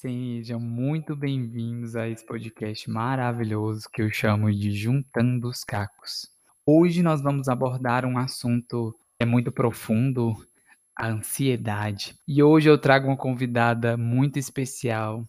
Sejam muito bem-vindos a esse podcast maravilhoso que eu chamo de Juntando os Cacos. Hoje nós vamos abordar um assunto é muito profundo, a ansiedade. E hoje eu trago uma convidada muito especial.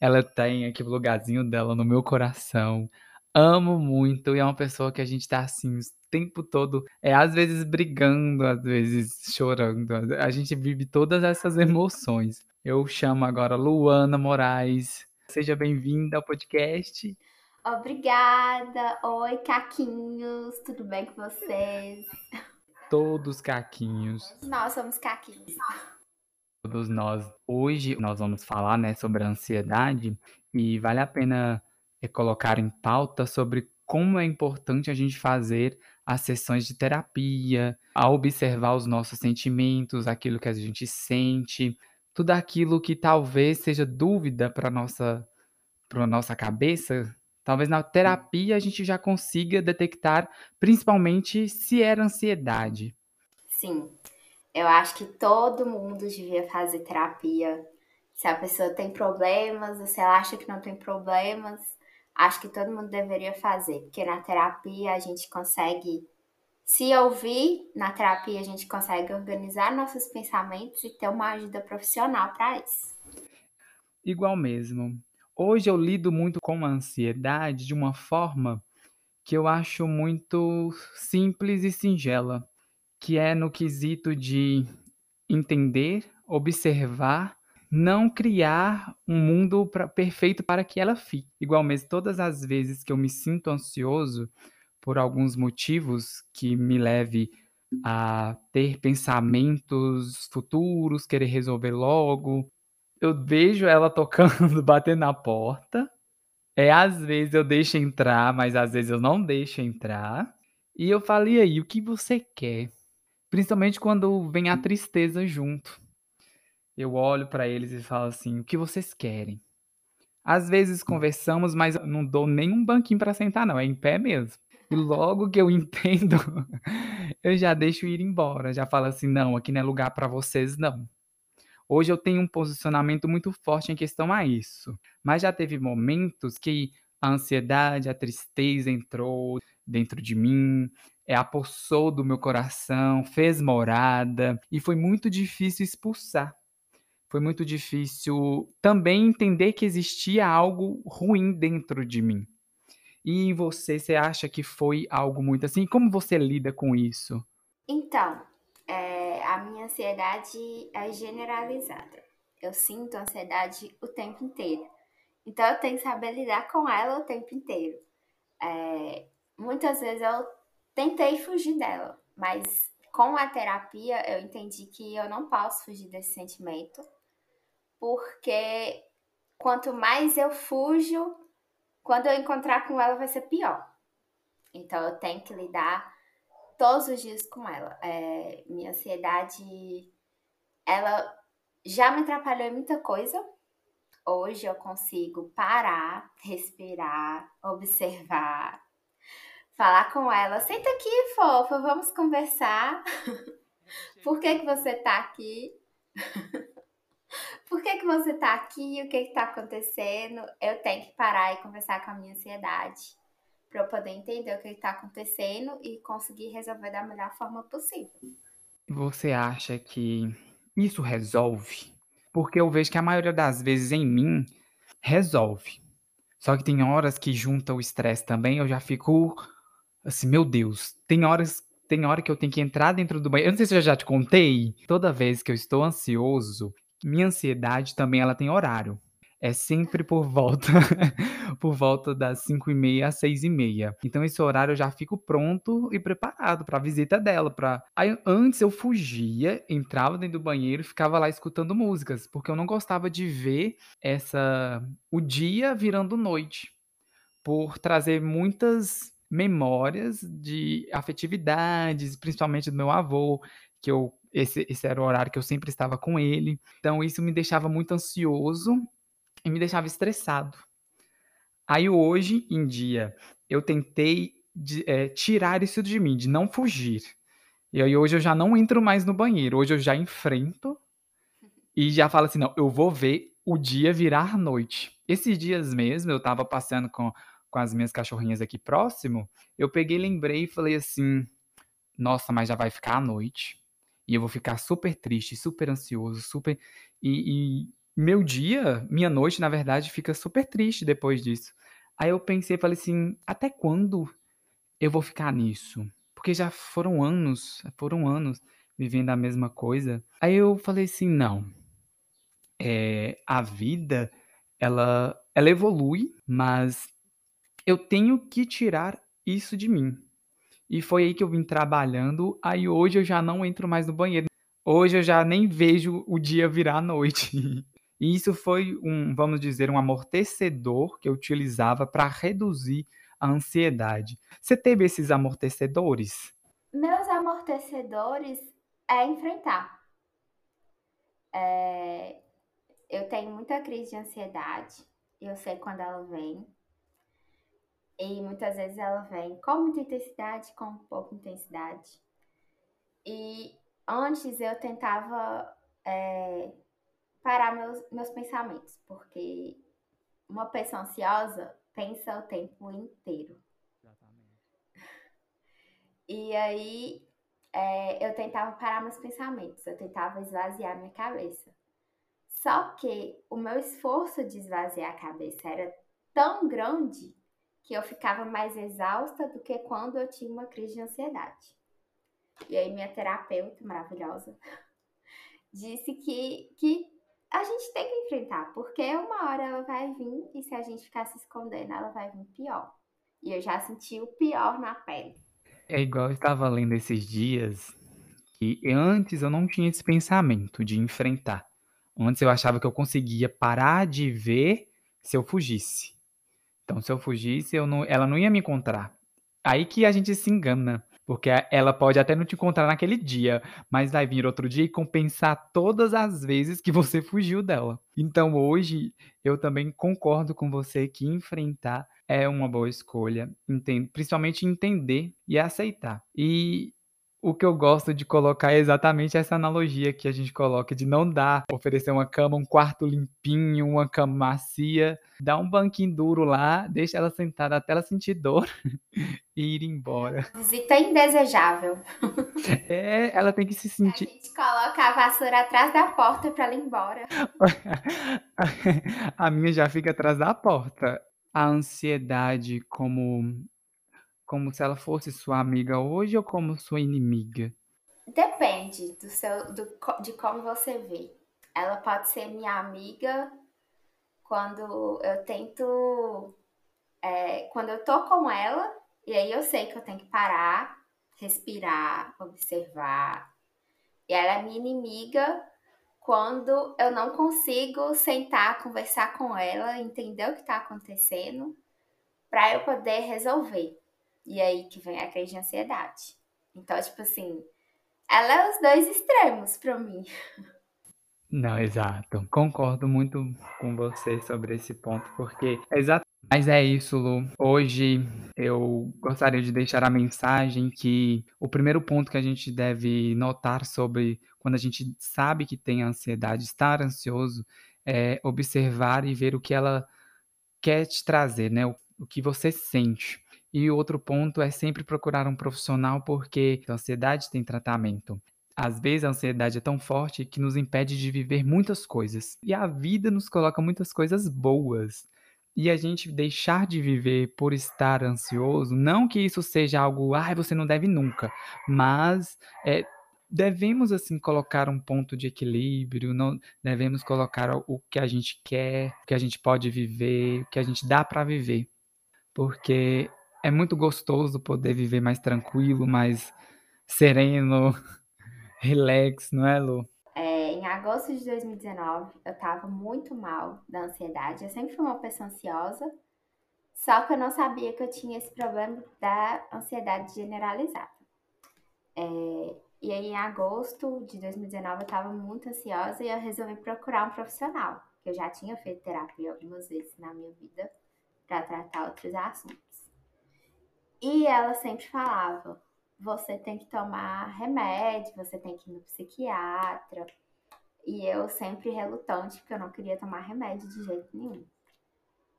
Ela tem aqui o lugarzinho dela no meu coração. Amo muito e é uma pessoa que a gente tá assim o tempo todo, é às vezes brigando, às vezes chorando. A gente vive todas essas emoções. Eu chamo agora Luana Moraes. Seja bem-vinda ao podcast. Obrigada. Oi, caquinhos. Tudo bem com vocês? Todos caquinhos. Nós somos caquinhos. Todos nós. Hoje nós vamos falar, né, sobre a ansiedade e vale a pena colocar em pauta sobre como é importante a gente fazer as sessões de terapia, a observar os nossos sentimentos, aquilo que a gente sente, tudo aquilo que talvez seja dúvida para nossa para nossa cabeça, talvez na terapia a gente já consiga detectar, principalmente se era ansiedade. Sim. Eu acho que todo mundo devia fazer terapia. Se a pessoa tem problemas, ou se ela acha que não tem problemas, acho que todo mundo deveria fazer, porque na terapia a gente consegue se ouvir na terapia, a gente consegue organizar nossos pensamentos e ter uma ajuda profissional para isso. Igual mesmo. Hoje eu lido muito com a ansiedade de uma forma que eu acho muito simples e singela, que é no quesito de entender, observar, não criar um mundo pra, perfeito para que ela fique. Igual mesmo, todas as vezes que eu me sinto ansioso, por alguns motivos que me leve a ter pensamentos futuros, querer resolver logo. Eu vejo ela tocando, batendo na porta. É, às vezes eu deixo entrar, mas às vezes eu não deixo entrar. E eu falei aí, o que você quer? Principalmente quando vem a tristeza junto. Eu olho para eles e falo assim: o que vocês querem? Às vezes conversamos, mas não dou nenhum banquinho para sentar, não, é em pé mesmo. E logo que eu entendo, eu já deixo ir embora, já falo assim: "Não, aqui não é lugar para vocês não". Hoje eu tenho um posicionamento muito forte em questão a isso, mas já teve momentos que a ansiedade, a tristeza entrou dentro de mim, é, apossou do meu coração, fez morada e foi muito difícil expulsar. Foi muito difícil também entender que existia algo ruim dentro de mim. E em você, você acha que foi algo muito assim? Como você lida com isso? Então, é, a minha ansiedade é generalizada. Eu sinto ansiedade o tempo inteiro. Então, eu tenho que saber lidar com ela o tempo inteiro. É, muitas vezes eu tentei fugir dela, mas com a terapia eu entendi que eu não posso fugir desse sentimento, porque quanto mais eu fujo, quando eu encontrar com ela vai ser pior. Então eu tenho que lidar todos os dias com ela. É, minha ansiedade, ela já me atrapalhou em muita coisa. Hoje eu consigo parar, respirar, observar, falar com ela. Senta aqui, fofa, vamos conversar. Por que, que você tá aqui? Que, que você tá aqui, o que que tá acontecendo, eu tenho que parar e conversar com a minha ansiedade para eu poder entender o que está acontecendo e conseguir resolver da melhor forma possível. Você acha que isso resolve? Porque eu vejo que a maioria das vezes em mim resolve. Só que tem horas que junta o estresse também, eu já fico assim, meu Deus, tem horas tem hora que eu tenho que entrar dentro do banheiro. Eu não sei se eu já te contei. Toda vez que eu estou ansioso, minha ansiedade também ela tem horário. É sempre por volta por volta das 5h30 às 6h30. Então esse horário eu já fico pronto e preparado para a visita dela, para Aí antes eu fugia, entrava dentro do banheiro e ficava lá escutando músicas, porque eu não gostava de ver essa o dia virando noite, por trazer muitas memórias de afetividades, principalmente do meu avô, que eu esse, esse era o horário que eu sempre estava com ele. Então, isso me deixava muito ansioso e me deixava estressado. Aí, hoje em dia, eu tentei de, é, tirar isso de mim, de não fugir. E aí, hoje eu já não entro mais no banheiro. Hoje eu já enfrento e já falo assim: não, eu vou ver o dia virar noite. Esses dias mesmo, eu estava passeando com, com as minhas cachorrinhas aqui próximo, eu peguei, lembrei e falei assim: nossa, mas já vai ficar a noite. E eu vou ficar super triste, super ansioso, super. E, e meu dia, minha noite, na verdade, fica super triste depois disso. Aí eu pensei, falei assim: até quando eu vou ficar nisso? Porque já foram anos, foram anos vivendo a mesma coisa. Aí eu falei assim: não, é, a vida ela, ela evolui, mas eu tenho que tirar isso de mim. E foi aí que eu vim trabalhando. Aí hoje eu já não entro mais no banheiro. Hoje eu já nem vejo o dia virar noite. E isso foi um, vamos dizer, um amortecedor que eu utilizava para reduzir a ansiedade. Você teve esses amortecedores? Meus amortecedores é enfrentar. É, eu tenho muita crise de ansiedade, eu sei quando ela vem. E muitas vezes ela vem com muita intensidade, com pouca intensidade. E antes eu tentava é, parar meus, meus pensamentos, porque uma pessoa ansiosa pensa o tempo inteiro. Exatamente. E aí é, eu tentava parar meus pensamentos, eu tentava esvaziar minha cabeça. Só que o meu esforço de esvaziar a cabeça era tão grande que eu ficava mais exausta do que quando eu tinha uma crise de ansiedade. E aí minha terapeuta maravilhosa disse que, que a gente tem que enfrentar, porque uma hora ela vai vir e se a gente ficar se escondendo, ela vai vir pior. E eu já senti o pior na pele. É igual eu estava lendo esses dias que antes eu não tinha esse pensamento de enfrentar. Antes eu achava que eu conseguia parar de ver se eu fugisse. Então, se eu fugisse, eu não, ela não ia me encontrar. Aí que a gente se engana. Porque ela pode até não te encontrar naquele dia, mas vai vir outro dia e compensar todas as vezes que você fugiu dela. Então hoje eu também concordo com você que enfrentar é uma boa escolha, entendo, principalmente entender e aceitar. E o que eu gosto de colocar é exatamente essa analogia que a gente coloca de não dar, oferecer uma cama, um quarto limpinho, uma cama macia, dar um banquinho duro lá, deixa ela sentada até ela sentir dor e ir embora. Visita indesejável. É, ela tem que se sentir. A gente coloca a vassoura atrás da porta para ela ir embora. a minha já fica atrás da porta. A ansiedade como como se ela fosse sua amiga hoje ou como sua inimiga? Depende do seu, do, de como você vê. Ela pode ser minha amiga quando eu tento. É, quando eu tô com ela, e aí eu sei que eu tenho que parar, respirar, observar. E ela é minha inimiga quando eu não consigo sentar, conversar com ela, entender o que está acontecendo, para eu poder resolver. E aí que vem a crise de ansiedade. Então, tipo assim, ela é os dois extremos para mim. Não, exato. Concordo muito com você sobre esse ponto, porque é exato. Mas é isso, Lu. Hoje eu gostaria de deixar a mensagem que o primeiro ponto que a gente deve notar sobre quando a gente sabe que tem ansiedade, estar ansioso, é observar e ver o que ela quer te trazer, né? O, o que você sente. E outro ponto é sempre procurar um profissional, porque a ansiedade tem tratamento. Às vezes a ansiedade é tão forte que nos impede de viver muitas coisas. E a vida nos coloca muitas coisas boas. E a gente deixar de viver por estar ansioso, não que isso seja algo, ah, você não deve nunca, mas é, devemos assim colocar um ponto de equilíbrio, não devemos colocar o que a gente quer, o que a gente pode viver, o que a gente dá para viver. Porque é muito gostoso poder viver mais tranquilo, mais sereno, relax, não é, Lu? É, em agosto de 2019, eu tava muito mal da ansiedade. Eu sempre fui uma pessoa ansiosa, só que eu não sabia que eu tinha esse problema da ansiedade generalizada. É, e aí, em agosto de 2019, eu tava muito ansiosa e eu resolvi procurar um profissional, eu já tinha feito terapia algumas vezes na minha vida para tratar outros assuntos. E ela sempre falava: você tem que tomar remédio, você tem que ir no psiquiatra. E eu sempre relutante, porque eu não queria tomar remédio de jeito nenhum.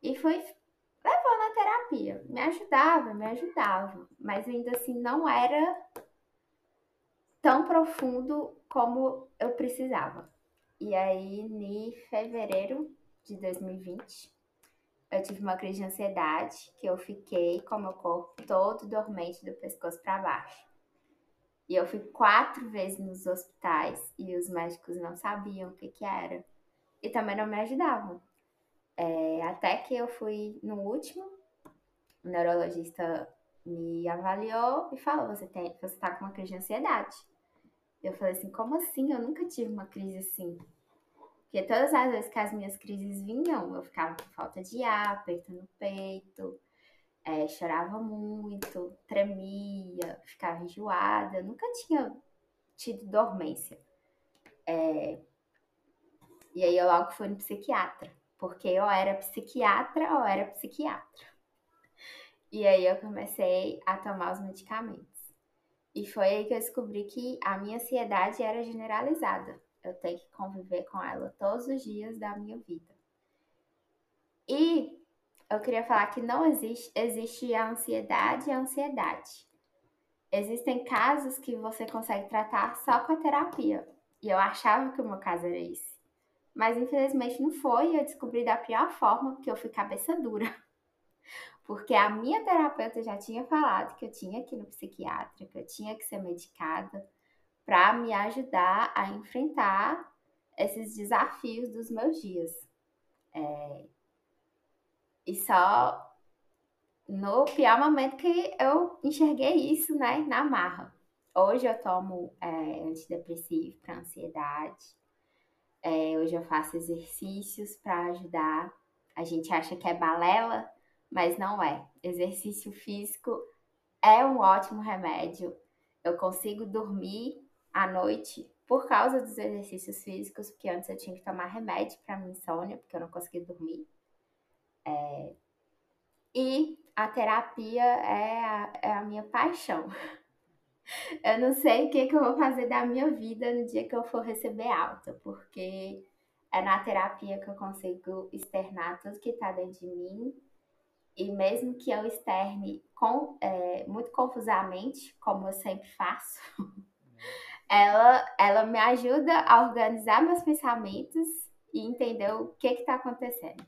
E fui levando a terapia. Me ajudava, me ajudava. Mas ainda assim não era tão profundo como eu precisava. E aí, em fevereiro de 2020, eu tive uma crise de ansiedade que eu fiquei com meu corpo todo dormente do pescoço para baixo. E eu fui quatro vezes nos hospitais e os médicos não sabiam o que, que era. E também não me ajudavam. É, até que eu fui no último, o neurologista me avaliou e falou: você, tem, você tá com uma crise de ansiedade. Eu falei assim: como assim? Eu nunca tive uma crise assim. Porque todas as vezes que as minhas crises vinham, eu ficava com falta de ar, aperto no peito, é, chorava muito, tremia, ficava enjoada. nunca tinha tido dormência. É... E aí eu logo fui no psiquiatra, porque eu era psiquiatra ou era psiquiatra. E aí eu comecei a tomar os medicamentos. E foi aí que eu descobri que a minha ansiedade era generalizada. Eu tenho que conviver com ela todos os dias da minha vida. E eu queria falar que não existe, existe a ansiedade e a ansiedade. Existem casos que você consegue tratar só com a terapia. E eu achava que o meu caso era esse. Mas infelizmente não foi, e eu descobri da pior forma, porque eu fui cabeça dura. Porque a minha terapeuta já tinha falado que eu tinha que ir no psiquiatra, que eu tinha que ser medicada para me ajudar a enfrentar esses desafios dos meus dias. É... E só no pior momento que eu enxerguei isso, né, na marra. Hoje eu tomo é, antidepressivo para ansiedade. É, hoje eu faço exercícios para ajudar. A gente acha que é balela, mas não é. Exercício físico é um ótimo remédio. Eu consigo dormir à noite por causa dos exercícios físicos, porque antes eu tinha que tomar remédio para minha insônia, porque eu não conseguia dormir. É... E a terapia é a, é a minha paixão. Eu não sei o que, que eu vou fazer da minha vida no dia que eu for receber alta, porque é na terapia que eu consigo externar tudo que está dentro de mim. E mesmo que eu externe com, é, muito confusamente, como eu sempre faço, ela, ela me ajuda a organizar meus pensamentos e entender o que está acontecendo.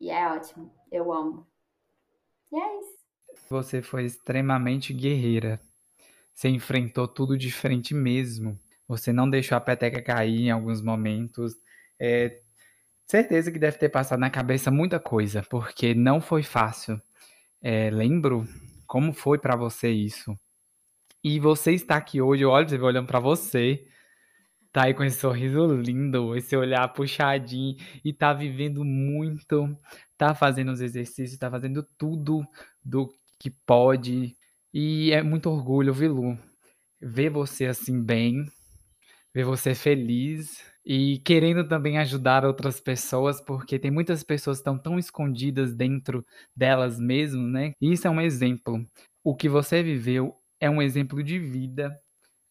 E é ótimo, eu amo. E é isso. Você foi extremamente guerreira. Você enfrentou tudo de frente mesmo. Você não deixou a peteca cair em alguns momentos. É, certeza que deve ter passado na cabeça muita coisa, porque não foi fácil. É, lembro como foi para você isso. E você está aqui hoje, olha, você olhando para você, tá aí com esse sorriso lindo, esse olhar puxadinho e tá vivendo muito, tá fazendo os exercícios, tá fazendo tudo do que pode. E é muito orgulho, viu, Lu? Ver você assim bem, ver você feliz e querendo também ajudar outras pessoas, porque tem muitas pessoas que estão tão escondidas dentro delas mesmas, né? E isso é um exemplo. O que você viveu é um exemplo de vida,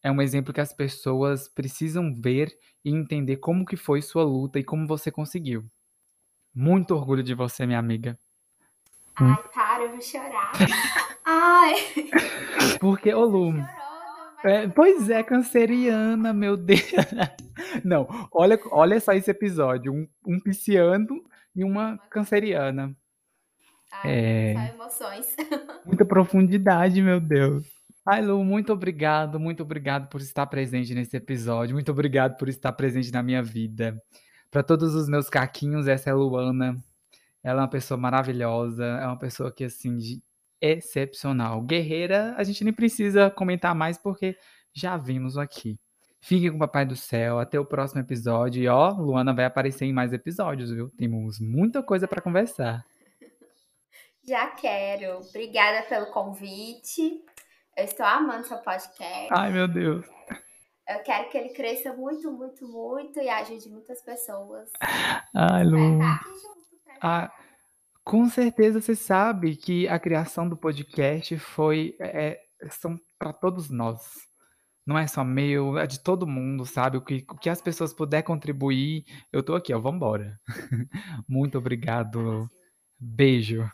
é um exemplo que as pessoas precisam ver e entender como que foi sua luta e como você conseguiu. Muito orgulho de você, minha amiga. Ai, para, eu vou chorar. Ai. Porque, ô Lu, é, pois é, canceriana, meu Deus. Não, olha, olha só esse episódio, um, um pisciano e uma canceriana. Ai, é... Só emoções. Muita profundidade, meu Deus. Ai, Lu, muito obrigado, muito obrigado por estar presente nesse episódio. Muito obrigado por estar presente na minha vida. Para todos os meus caquinhos, essa é a Luana. Ela é uma pessoa maravilhosa, é uma pessoa que, assim, excepcional. Guerreira, a gente nem precisa comentar mais porque já vimos aqui. Fique com o Papai do Céu, até o próximo episódio. E ó, Luana vai aparecer em mais episódios, viu? Temos muita coisa para conversar. Já quero. Obrigada pelo convite. Eu estou amando seu podcast. Ai, meu Deus. Eu quero que ele cresça muito, muito, muito e ajude muitas pessoas. Ai, Lu. Ah, com certeza você sabe que a criação do podcast foi é, são para todos nós. não é só meu, é de todo mundo, sabe, o que o que as pessoas puder contribuir, eu estou aqui, ó, vamos embora. Muito obrigado. Beijo.